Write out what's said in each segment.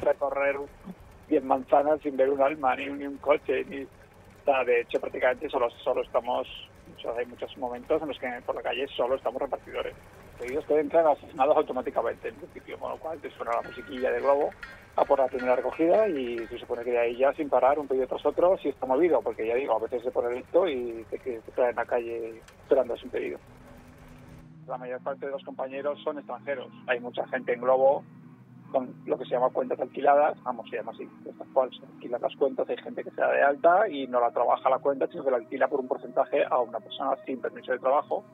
recorrer 10 manzanas sin ver un alma, ni, un coche, ni... de hecho, prácticamente solo, solo estamos, hay muchos momentos en los que por la calle solo estamos repartidores. Pedidos que entran asignados automáticamente, en principio, con lo cual te suena la musiquilla de globo a por la primera recogida y se supone que de ahí ya sin parar un pedido tras otro si está movido, porque ya digo, a veces se pone listo y te, te en la calle esperando ese pedido. La mayor parte de los compañeros son extranjeros. Hay mucha gente en Globo con lo que se llama cuentas alquiladas, vamos, se llama así, estas cuales se alquilan las cuentas, hay gente que se da de alta y no la trabaja la cuenta, sino que la alquila por un porcentaje a una persona sin permiso de trabajo,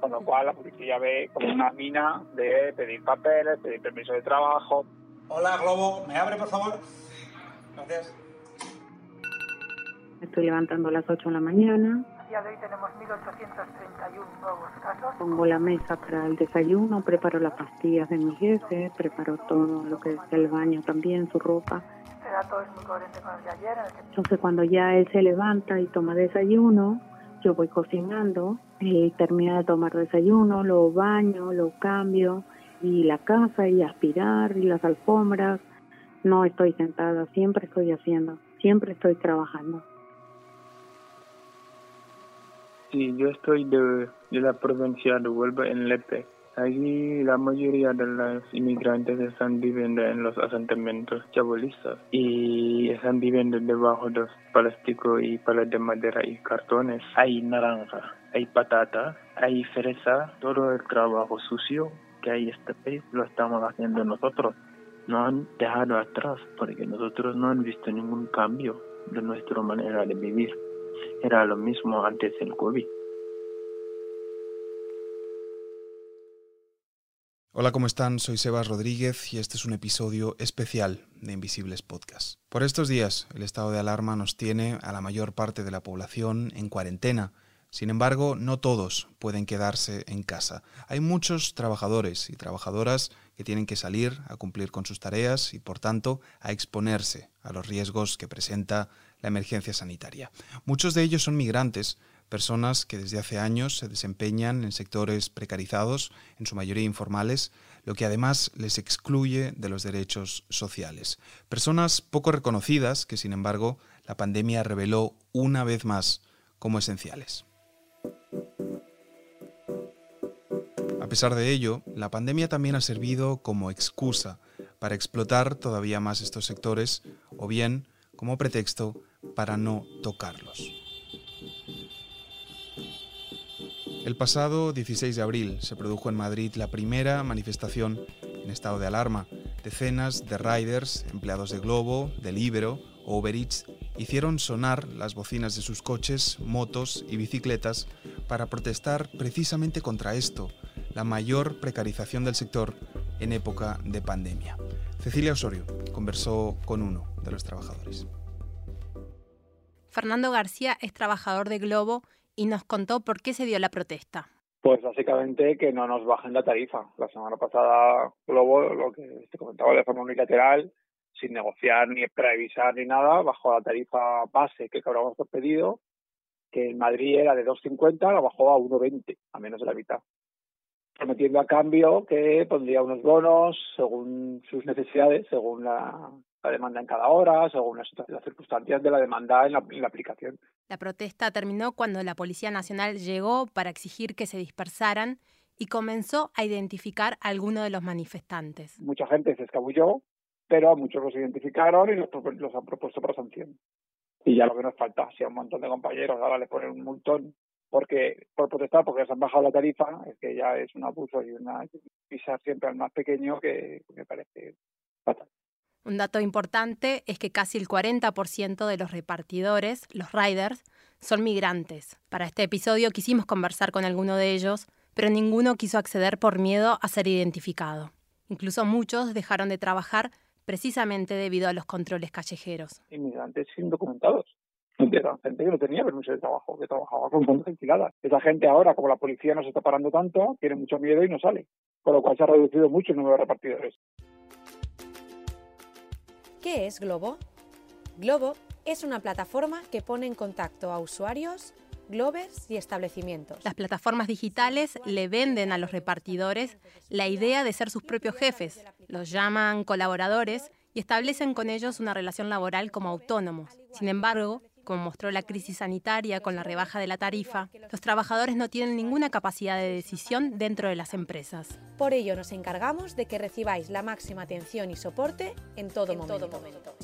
con lo cual la policía ve como una mina de pedir papeles, pedir permiso de trabajo, Hola, Globo. ¿Me abre, por favor? Gracias. Estoy levantando a las 8 de la mañana. Día de hoy tenemos 1.831 nuevos casos. Pongo la mesa para el desayuno, preparo las pastillas de mi jefe, preparo todo lo que es el baño también, su ropa. Este dato es muy coherente con el de ayer. Entonces cuando ya él se levanta y toma desayuno, yo voy cocinando, él termina de tomar desayuno, lo baño, lo cambio, y la casa y aspirar y las alfombras. No estoy sentada, siempre estoy haciendo, siempre estoy trabajando. Sí, yo estoy de, de la provincia de Huelva en Lepe. Allí la mayoría de los inmigrantes están viviendo en los asentamientos chabolistas y están viviendo debajo de plástico y palas de madera y cartones. Hay naranja, hay patata, hay fresa, todo el trabajo sucio que hay este país lo estamos haciendo nosotros. No han dejado atrás porque nosotros no han visto ningún cambio de nuestra manera de vivir. Era lo mismo antes del COVID. Hola, ¿cómo están? Soy Sebas Rodríguez y este es un episodio especial de Invisibles Podcast. Por estos días, el estado de alarma nos tiene a la mayor parte de la población en cuarentena sin embargo, no todos pueden quedarse en casa. Hay muchos trabajadores y trabajadoras tienen que salir a cumplir con sus tareas y, por tanto, a exponerse a los riesgos que presenta la emergencia sanitaria. Muchos de ellos son migrantes, personas que desde hace años se desempeñan en sectores precarizados, en su mayoría informales, lo que además les excluye de los derechos sociales. Personas poco reconocidas que, sin embargo, la pandemia reveló una vez más como esenciales. A pesar de ello, la pandemia también ha servido como excusa para explotar todavía más estos sectores o bien como pretexto para no tocarlos. El pasado 16 de abril se produjo en Madrid la primera manifestación en estado de alarma. Decenas de riders, empleados de Globo, de Libero o Uber Eats hicieron sonar las bocinas de sus coches, motos y bicicletas para protestar precisamente contra esto, la mayor precarización del sector en época de pandemia. Cecilia Osorio conversó con uno de los trabajadores. Fernando García es trabajador de Globo y nos contó por qué se dio la protesta. Pues básicamente que no nos bajen la tarifa. La semana pasada Globo, lo que te comentaba de forma unilateral, sin negociar ni preavisar ni nada, bajó la tarifa base que cobramos por pedido, que en Madrid era de 2,50, la bajó a 1,20, a menos de la mitad. Prometiendo a cambio que pondría unos bonos según sus necesidades, según la, demanda en cada hora, según las, circunstancias de la demanda en la, en la aplicación. La protesta terminó cuando la Policía Nacional llegó para exigir que se dispersaran y comenzó a identificar a algunos de los manifestantes. Mucha gente se escabulló, pero muchos los identificaron y los, los han propuesto para sanción. Y ya lo que nos falta, si a un montón de compañeros ahora les ponen un montón porque por protestar porque se han bajado la tarifa, es que ya es un abuso y una pisar siempre al más pequeño que me parece fatal. Un dato importante es que casi el 40% de los repartidores, los riders, son migrantes. Para este episodio quisimos conversar con alguno de ellos, pero ninguno quiso acceder por miedo a ser identificado. Incluso muchos dejaron de trabajar precisamente debido a los controles callejeros. Inmigrantes indocumentados. Era gente que no tenía permiso de trabajo, que trabajaba con fondos alquiladas. Esa gente ahora, como la policía no se está parando tanto, tiene mucho miedo y no sale. Con lo cual se ha reducido mucho el número de repartidores. ¿Qué es Globo? Globo es una plataforma que pone en contacto a usuarios Glovers y establecimientos. Las plataformas digitales le venden a los repartidores la idea de ser sus propios jefes. Los llaman colaboradores y establecen con ellos una relación laboral como autónomos. Sin embargo, como mostró la crisis sanitaria con la rebaja de la tarifa, los trabajadores no tienen ninguna capacidad de decisión dentro de las empresas. Por ello nos encargamos de que recibáis la máxima atención y soporte en todo, momento.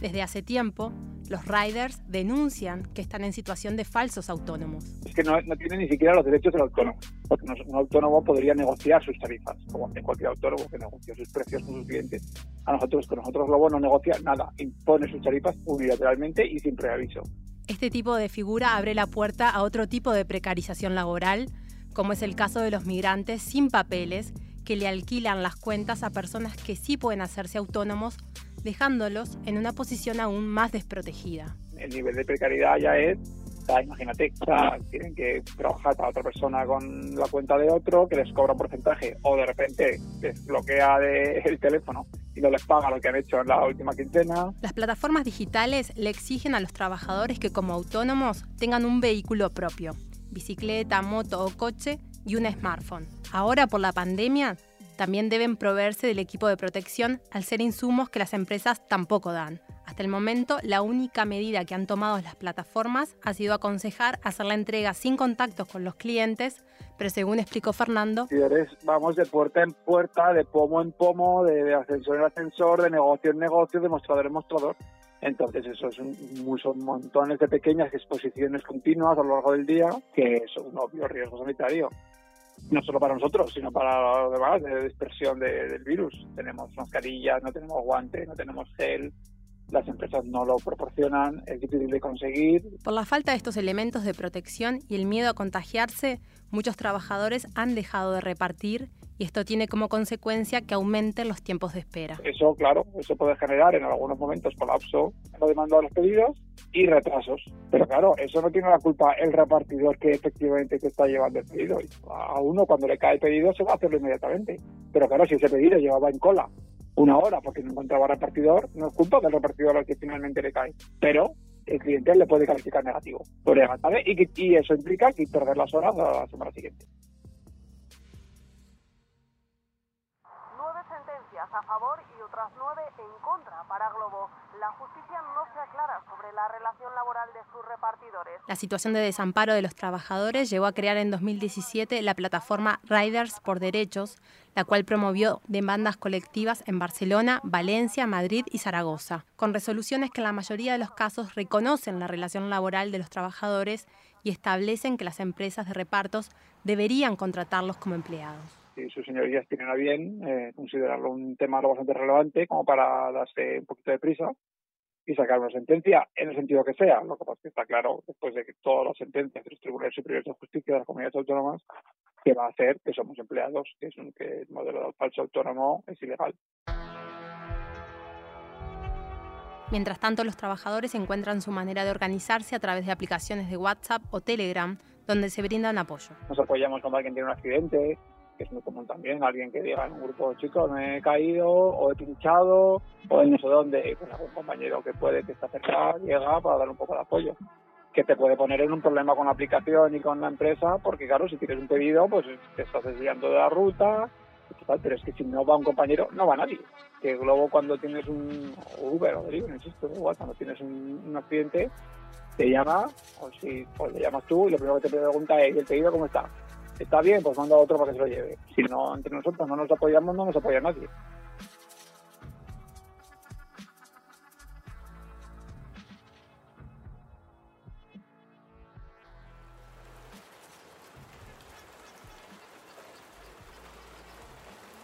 Desde hace tiempo, los riders denuncian que están en situación de falsos autónomos. Es que no, no tienen ni siquiera los derechos del autónomo, porque un autónomo podría negociar sus tarifas, como hace cualquier autónomo que negocia sus precios con sus clientes. A nosotros, con nosotros Globo no negocia nada, impone sus tarifas unilateralmente y sin preaviso. Este tipo de figura abre la puerta a otro tipo de precarización laboral, como es el caso de los migrantes sin papeles que le alquilan las cuentas a personas que sí pueden hacerse autónomos dejándolos en una posición aún más desprotegida. El nivel de precariedad ya es, imagínate, tienen que trabajar para otra persona con la cuenta de otro que les cobra un porcentaje o de repente les bloquea el teléfono y no les paga lo que han hecho en la última quincena. Las plataformas digitales le exigen a los trabajadores que como autónomos tengan un vehículo propio, bicicleta, moto o coche y un smartphone. Ahora por la pandemia también deben proveerse del equipo de protección al ser insumos que las empresas tampoco dan. Hasta el momento, la única medida que han tomado las plataformas ha sido aconsejar hacer la entrega sin contactos con los clientes, pero según explicó Fernando, vamos de puerta en puerta, de pomo en pomo, de ascensor en ascensor, de negocio en negocio, de mostrador en mostrador. Entonces, eso es un, son montones de pequeñas exposiciones continuas a lo largo del día, que es un obvio riesgo sanitario no solo para nosotros, sino para los demás, de dispersión del virus. Tenemos mascarillas, no tenemos guantes, no tenemos gel, las empresas no lo proporcionan, es difícil de conseguir. Por la falta de estos elementos de protección y el miedo a contagiarse, muchos trabajadores han dejado de repartir y esto tiene como consecuencia que aumenten los tiempos de espera. Eso, claro, eso puede generar en algunos momentos colapso en la demanda de los pedidos y retrasos. Pero claro, eso no tiene la culpa el repartidor que efectivamente te está llevando el pedido. A uno cuando le cae el pedido se va a hacerlo inmediatamente. Pero claro, si ese pedido llevaba en cola una hora porque no encontraba repartidor, no es culpa del repartidor al que finalmente le cae. Pero el cliente le puede calificar negativo. Y, y eso implica que perder las horas a la semana siguiente. A favor y otras nueve en contra para Globo. La justicia no se aclara sobre la relación laboral de sus repartidores. La situación de desamparo de los trabajadores llevó a crear en 2017 la plataforma Riders por Derechos, la cual promovió demandas colectivas en Barcelona, Valencia, Madrid y Zaragoza, con resoluciones que en la mayoría de los casos reconocen la relación laboral de los trabajadores y establecen que las empresas de repartos deberían contratarlos como empleados si sus señorías tienen a bien eh, considerarlo un tema lo bastante relevante como para darse un poquito de prisa y sacar una sentencia en el sentido que sea. Lo que pasa es que está claro, después de que todas las sentencias de los tribunales superiores de justicia de las comunidades autónomas, que va a hacer que somos empleados, que es un que el modelo de falso autónomo es ilegal. Mientras tanto, los trabajadores encuentran su manera de organizarse a través de aplicaciones de WhatsApp o Telegram, donde se brindan apoyo. Nos apoyamos cuando alguien tiene un accidente, que es muy común también, alguien que diga en un grupo, chicos, me he caído o he pinchado o en no sé dónde, pues algún compañero que puede que está cerca llega para dar un poco de apoyo que te puede poner en un problema con la aplicación y con la empresa, porque claro, si tienes un pedido, pues te estás desviando de la ruta, pero es que si no va un compañero, no va nadie. Que Globo cuando tienes un Uber o Deliveroo, insisto, igual, cuando tienes un, un, accidente, te llama, o si pues le llamas tú y lo primero que te pregunta es, ¿y el pedido cómo está? Está bien, pues manda a otro para que se lo lleve. Si no, entre nosotros no nos apoyamos, no nos apoya nadie.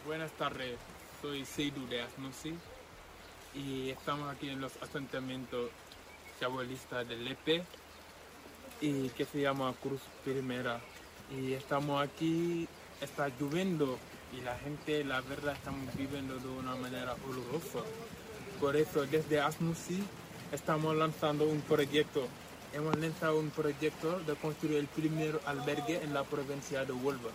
Buenas tardes, soy Seidu de Asnusi y estamos aquí en los asentamientos chabolistas del Lepe y que se llama Cruz Primera y estamos aquí, está lloviendo y la gente, la verdad, estamos viviendo de una manera horrorosa. Por eso, desde Asmusi estamos lanzando un proyecto. Hemos lanzado un proyecto de construir el primer albergue en la provincia de Huelva.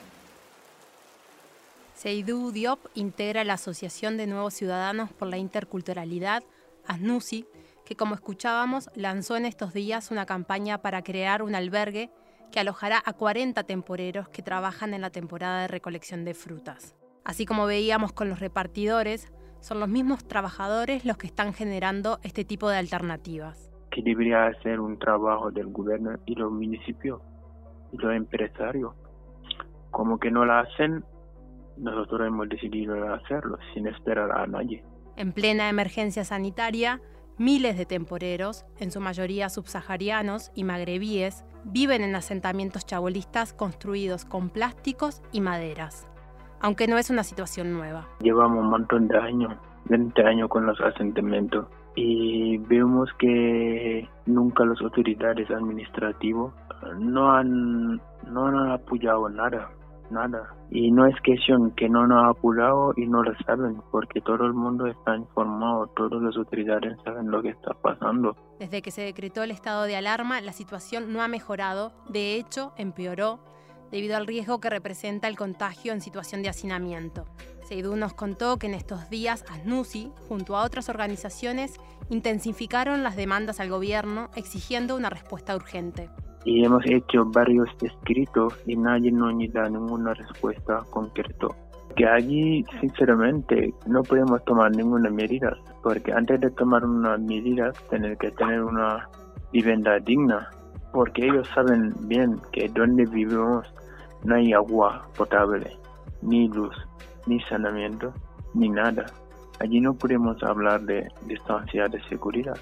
Seydou Diop integra la Asociación de Nuevos Ciudadanos por la Interculturalidad, ASNUSI, que como escuchábamos lanzó en estos días una campaña para crear un albergue que alojará a 40 temporeros que trabajan en la temporada de recolección de frutas. Así como veíamos con los repartidores, son los mismos trabajadores los que están generando este tipo de alternativas. Que debería ser un trabajo del gobierno y los municipios y los empresarios. Como que no lo hacen, nosotros hemos decidido hacerlo sin esperar a nadie. En plena emergencia sanitaria, miles de temporeros, en su mayoría subsaharianos y magrebíes, viven en asentamientos chabolistas construidos con plásticos y maderas, aunque no es una situación nueva. Llevamos un montón de años, 20 años con los asentamientos y vemos que nunca las autoridades administrativas no han, no han apoyado nada nada. Y no es cuestión que no nos ha apurado y no lo saben, porque todo el mundo está informado, todas las autoridades saben lo que está pasando. Desde que se decretó el estado de alarma, la situación no ha mejorado, de hecho, empeoró debido al riesgo que representa el contagio en situación de hacinamiento. Seidú nos contó que en estos días ASNUSI, junto a otras organizaciones, intensificaron las demandas al gobierno exigiendo una respuesta urgente y hemos hecho varios escritos y nadie nos da ninguna respuesta concreta. Que allí, sinceramente, no podemos tomar ninguna medida, porque antes de tomar una medida, tener que tener una vivienda digna, porque ellos saben bien que donde vivimos no hay agua potable, ni luz, ni saneamiento, ni nada. Allí no podemos hablar de distancia de seguridad.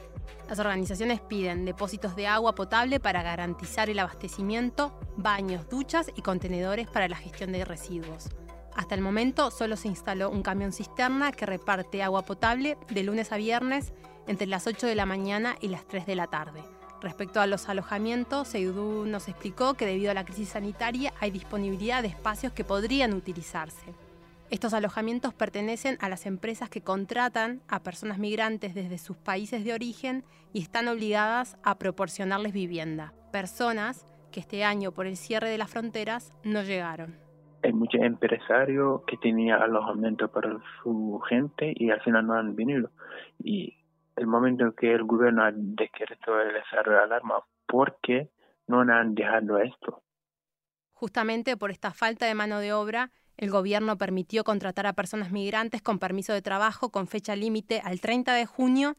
Las organizaciones piden depósitos de agua potable para garantizar el abastecimiento, baños, duchas y contenedores para la gestión de residuos. Hasta el momento solo se instaló un camión cisterna que reparte agua potable de lunes a viernes entre las 8 de la mañana y las 3 de la tarde. Respecto a los alojamientos, Seidú nos explicó que debido a la crisis sanitaria hay disponibilidad de espacios que podrían utilizarse. Estos alojamientos pertenecen a las empresas que contratan a personas migrantes desde sus países de origen y están obligadas a proporcionarles vivienda. Personas que este año por el cierre de las fronteras no llegaron. Hay muchos empresarios que tenían alojamiento para su gente y al final no han venido. Y el momento que el gobierno ha decretado el estado de alarma, ¿por qué no han dejado esto? Justamente por esta falta de mano de obra el gobierno permitió contratar a personas migrantes con permiso de trabajo con fecha límite al 30 de junio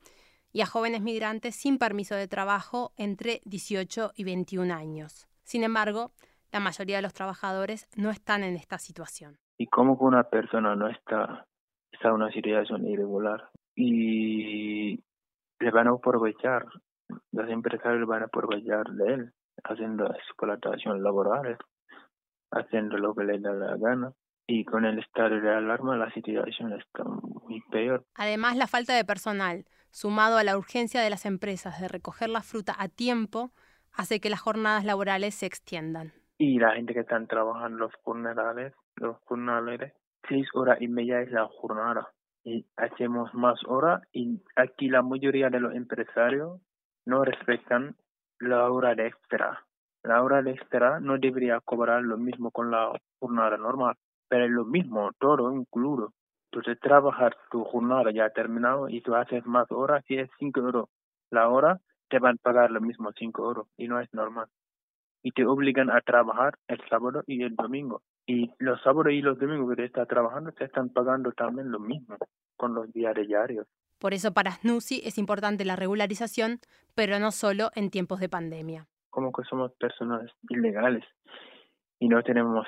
y a jóvenes migrantes sin permiso de trabajo entre 18 y 21 años. Sin embargo, la mayoría de los trabajadores no están en esta situación. ¿Y cómo que una persona no está, está en una situación irregular? Y le van a aprovechar, los empresarios van a aprovechar de él, haciendo explotación laboral, haciendo lo que le da la gana y con el estado de alarma la situación está muy peor. Además, la falta de personal, sumado a la urgencia de las empresas de recoger la fruta a tiempo, hace que las jornadas laborales se extiendan. Y la gente que están trabajando los jornales, los jornales, seis horas y media es la jornada. Y hacemos más horas y aquí la mayoría de los empresarios no respetan la hora de extra. La hora de extra no debería cobrar lo mismo con la jornada normal pero es lo mismo, todo incluido. Entonces, trabajar tu jornada ya terminado y tú haces más horas, si es 5 euros la hora, te van a pagar lo mismo 5 euros y no es normal. Y te obligan a trabajar el sábado y el domingo. Y los sábados y los domingos que te estás trabajando te están pagando también lo mismo con los días diarios. Por eso para SNUSI es importante la regularización, pero no solo en tiempos de pandemia. Como que somos personas ilegales y no tenemos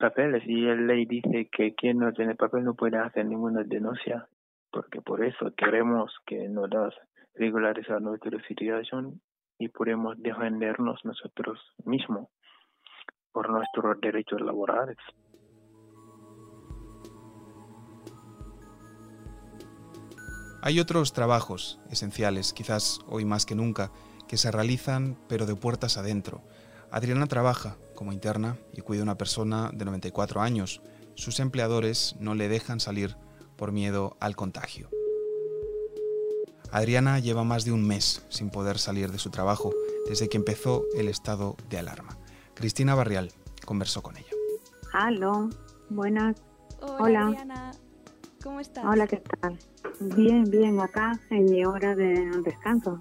papeles y la ley dice que quien no tiene papel no puede hacer ninguna denuncia porque por eso queremos que nos das regularizar nuestra situación y podemos defendernos nosotros mismos por nuestros derechos laborales. Hay otros trabajos esenciales, quizás hoy más que nunca, que se realizan pero de puertas adentro. Adriana trabaja como interna y cuida a una persona de 94 años. Sus empleadores no le dejan salir por miedo al contagio. Adriana lleva más de un mes sin poder salir de su trabajo desde que empezó el estado de alarma. Cristina Barrial conversó con ella. Aló, buenas. Hola, Adriana. ¿Cómo estás? Hola, ¿qué tal? Bien, bien, acá en mi hora de descanso.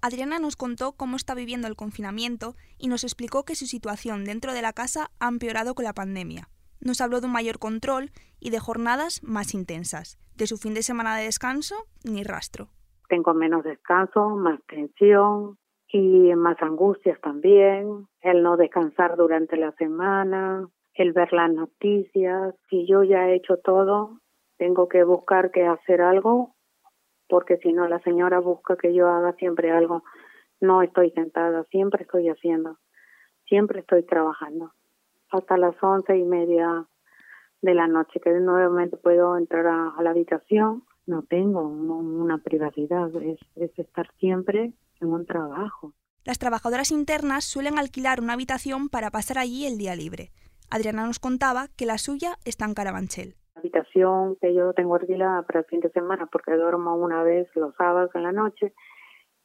Adriana nos contó cómo está viviendo el confinamiento y nos explicó que su situación dentro de la casa ha empeorado con la pandemia. nos habló de un mayor control y de jornadas más intensas. De su fin de semana de descanso, ni rastro. Tengo menos descanso, más tensión y más angustias también, el no descansar durante la semana, el ver las noticias. Si yo ya he hecho todo, tengo que buscar que hacer algo, porque si no la señora busca que yo haga siempre algo. No estoy sentada, siempre estoy haciendo, siempre estoy trabajando. Hasta las once y media de la noche, que nuevamente puedo entrar a, la habitación. No tengo una privacidad, es, es estar siempre en un trabajo. Las trabajadoras internas suelen alquilar una habitación para pasar allí el día libre. Adriana nos contaba que la suya está en Carabanchel. Habitación que yo tengo alquilada para el fin de semana porque duermo una vez los sábados en la noche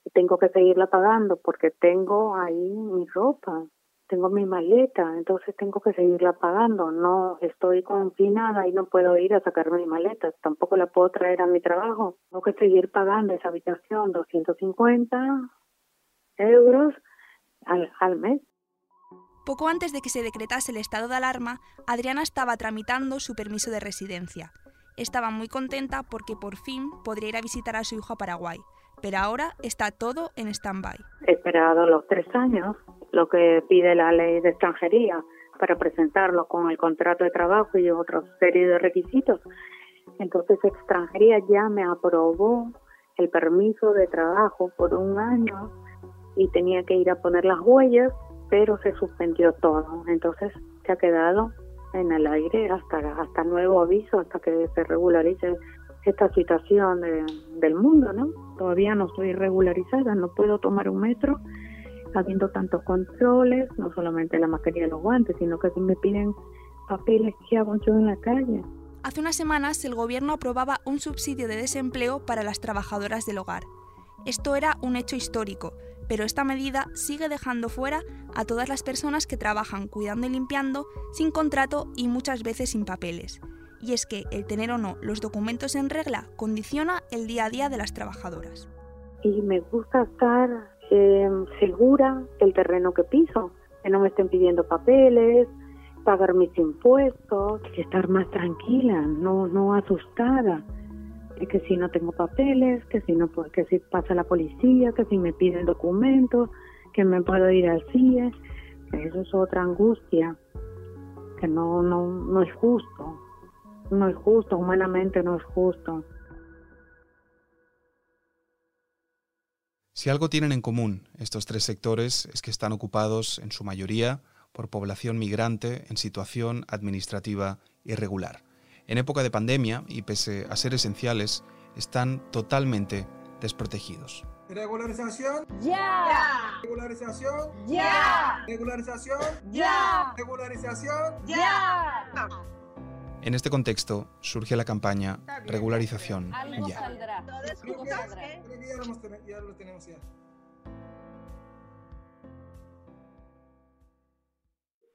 y tengo que seguirla pagando porque tengo ahí mi ropa, tengo mi maleta, entonces tengo que seguirla pagando. No estoy confinada y no puedo ir a sacar mi maleta, tampoco la puedo traer a mi trabajo. Tengo que seguir pagando esa habitación 250 euros al, al mes. Poco antes de que se decretase el estado de alarma, Adriana estaba tramitando su permiso de residencia. Estaba muy contenta porque por fin podría ir a visitar a su hijo a Paraguay, pero ahora está todo en stand-by. He esperado los tres años, lo que pide la ley de extranjería, para presentarlo con el contrato de trabajo y otra serie de requisitos. Entonces extranjería ya me aprobó el permiso de trabajo por un año y tenía que ir a poner las huellas, pero se suspendió todo. Entonces se ha quedado en el aire hasta, hasta nuevo aviso, hasta que se regularice esta situación del mundo, ¿no? Todavía no estoy regularizada, no puedo tomar un metro habiendo tantos controles, no solamente la mascarilla y los guantes, sino que si me piden papeles, ¿qué hago yo en la calle? Hace unas semanas el gobierno aprobaba un subsidio de desempleo para las trabajadoras del hogar. Esto era un hecho histórico, pero esta medida sigue dejando fuera a todas las personas que trabajan cuidando y limpiando sin contrato y muchas veces sin papeles. Y es que el tener o no los documentos en regla condiciona el día a día de las trabajadoras. Y me gusta estar eh, segura del terreno que piso, que no me estén pidiendo papeles, pagar mis impuestos, estar más tranquila, no, no asustada, que si no tengo papeles, que si no que si pasa la policía, que si me piden documentos, que me puedo ir al CIE, eso es otra angustia, que no, no, no es justo no es justo, humanamente no es justo. Si algo tienen en común estos tres sectores es que están ocupados en su mayoría por población migrante en situación administrativa irregular. En época de pandemia, y pese a ser esenciales, están totalmente desprotegidos. Regularización. Ya. Regularización. Ya. Regularización. Ya. Regularización. Ya. En este contexto surge la campaña Regularización Ya.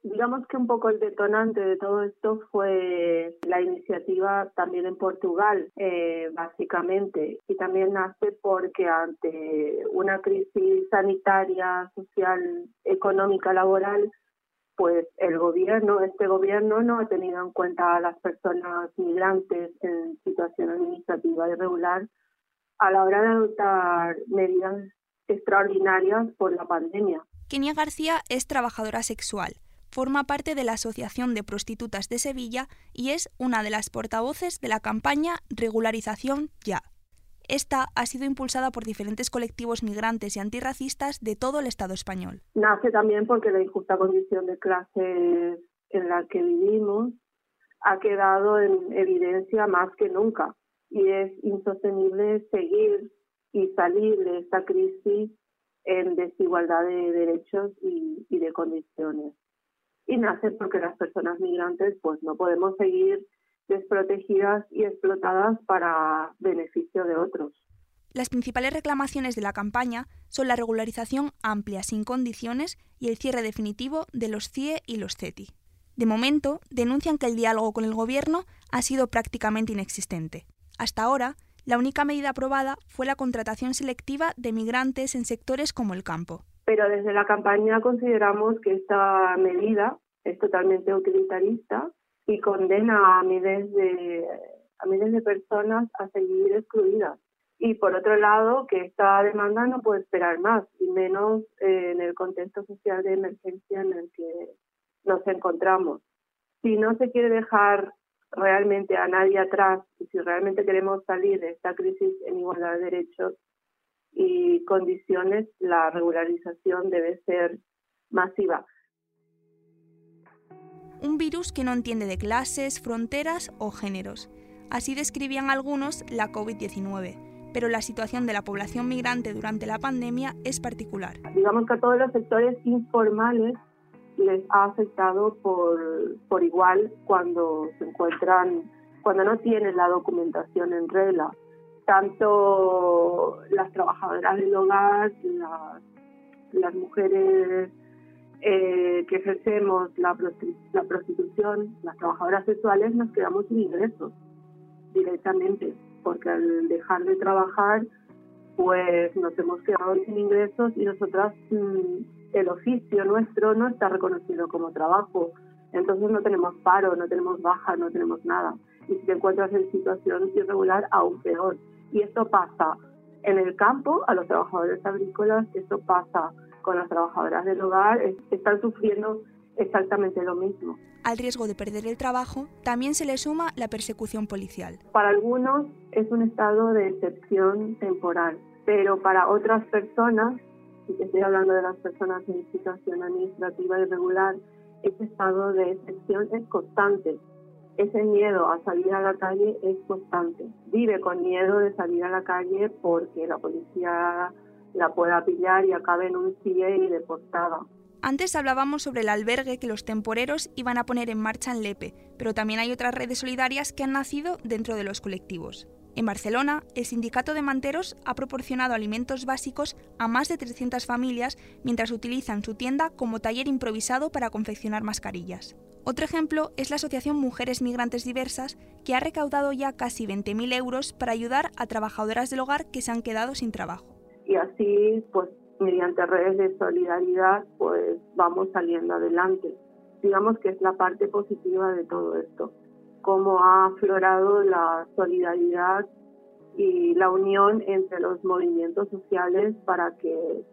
Digamos que un poco el detonante de todo esto fue la iniciativa también en Portugal, eh, básicamente, y también nace porque ante una crisis sanitaria, social, económica, laboral, pues el gobierno, este gobierno no ha tenido en cuenta a las personas migrantes en situación administrativa irregular a la hora de adoptar medidas extraordinarias por la pandemia. Kenia García es trabajadora sexual, forma parte de la Asociación de Prostitutas de Sevilla y es una de las portavoces de la campaña Regularización Ya. Esta ha sido impulsada por diferentes colectivos migrantes y antirracistas de todo el Estado español. Nace también porque la injusta condición de clase en la que vivimos ha quedado en evidencia más que nunca y es insostenible seguir y salir de esta crisis en desigualdad de derechos y, y de condiciones. Y nace porque las personas migrantes pues no podemos seguir desprotegidas y explotadas para beneficio de otros. Las principales reclamaciones de la campaña son la regularización amplia sin condiciones y el cierre definitivo de los CIE y los CETI. De momento, denuncian que el diálogo con el Gobierno ha sido prácticamente inexistente. Hasta ahora, la única medida aprobada fue la contratación selectiva de migrantes en sectores como el campo. Pero desde la campaña consideramos que esta medida es totalmente utilitarista y condena a miles de a miles de personas a seguir excluidas. Y por otro lado, que esta demanda no puede esperar más, y menos eh, en el contexto social de emergencia en el que nos encontramos. Si no se quiere dejar realmente a nadie atrás y si realmente queremos salir de esta crisis en igualdad de derechos y condiciones, la regularización debe ser masiva. Un virus que no entiende de clases, fronteras o géneros. Así describían algunos la COVID-19, pero la situación de la población migrante durante la pandemia es particular. Digamos que a todos los sectores informales les ha afectado por, por igual cuando se encuentran, cuando no tienen la documentación en regla. Tanto las trabajadoras del hogar, las, mujeres eh, que ejercemos la, la prostitución, las trabajadoras sexuales, nos quedamos sin ingresos directamente, porque al dejar de trabajar, pues nos hemos quedado sin ingresos y nosotras mm, el oficio nuestro no está reconocido como trabajo. Entonces no tenemos paro, no tenemos baja, no tenemos nada. Y si te encuentras en situación irregular, aún peor. Y esto pasa en el campo a los trabajadores agrícolas, esto pasa con las trabajadoras del hogar, están sufriendo exactamente lo mismo. Al riesgo de perder el trabajo también se le suma la persecución policial. Para algunos es un estado de excepción temporal, pero para otras personas, y estoy hablando de las personas en situación administrativa irregular, ese estado de excepción es constante. Ese miedo a salir a la calle es constante. Vive con miedo de salir a la calle porque la policía la pueda pillar y acabe en un CIE y deportada. Antes hablábamos sobre el albergue que los temporeros iban a poner en marcha en Lepe, pero también hay otras redes solidarias que han nacido dentro de los colectivos. En Barcelona, el sindicato de manteros ha proporcionado alimentos básicos a más de 300 familias mientras utilizan su tienda como taller improvisado para confeccionar mascarillas. Otro ejemplo es la Asociación Mujeres Migrantes Diversas, que ha recaudado ya casi 20.000 euros para ayudar a trabajadoras del hogar que se han quedado sin trabajo. Y así, pues mediante redes de solidaridad, pues vamos saliendo adelante. Digamos que es la parte positiva de todo esto, cómo ha aflorado la solidaridad y la unión entre los movimientos sociales para que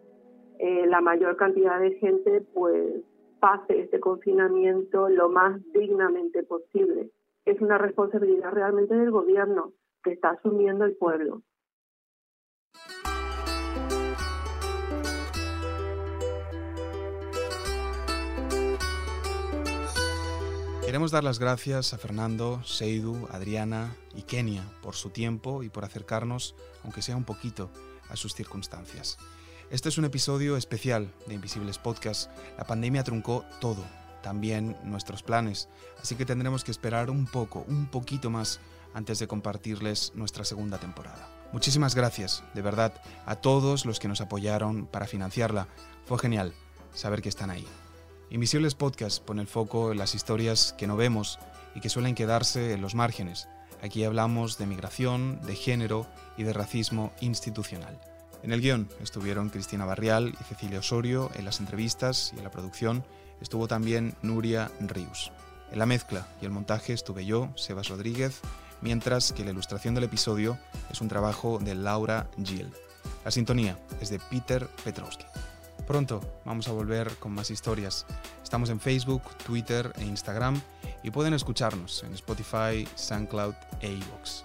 eh, la mayor cantidad de gente pues pase este confinamiento lo más dignamente posible. Es una responsabilidad realmente del gobierno que está asumiendo el pueblo. Queremos dar las gracias a Fernando, Seidu, Adriana y Kenia por su tiempo y por acercarnos, aunque sea un poquito, a sus circunstancias. Este es un episodio especial de Invisibles Podcast. La pandemia truncó todo, también nuestros planes, así que tendremos que esperar un poco, un poquito más antes de compartirles nuestra segunda temporada. Muchísimas gracias, de verdad, a todos los que nos apoyaron para financiarla. Fue genial saber que están ahí. Invisibles Podcast pone el foco en las historias que no vemos y que suelen quedarse en los márgenes. Aquí hablamos de migración, de género y de racismo institucional. En el guion estuvieron Cristina Barrial y Cecilia Osorio, en las entrevistas y en la producción estuvo también Nuria Rius. En la mezcla y el montaje estuve yo, Sebas Rodríguez, mientras que la ilustración del episodio es un trabajo de Laura Gill. La sintonía es de Peter Petrowski. Pronto vamos a volver con más historias. Estamos en Facebook, Twitter e Instagram y pueden escucharnos en Spotify, SoundCloud e iVoox.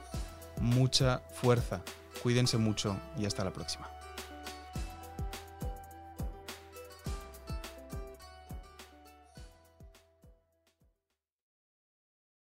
Mucha fuerza, cuídense mucho y hasta la próxima.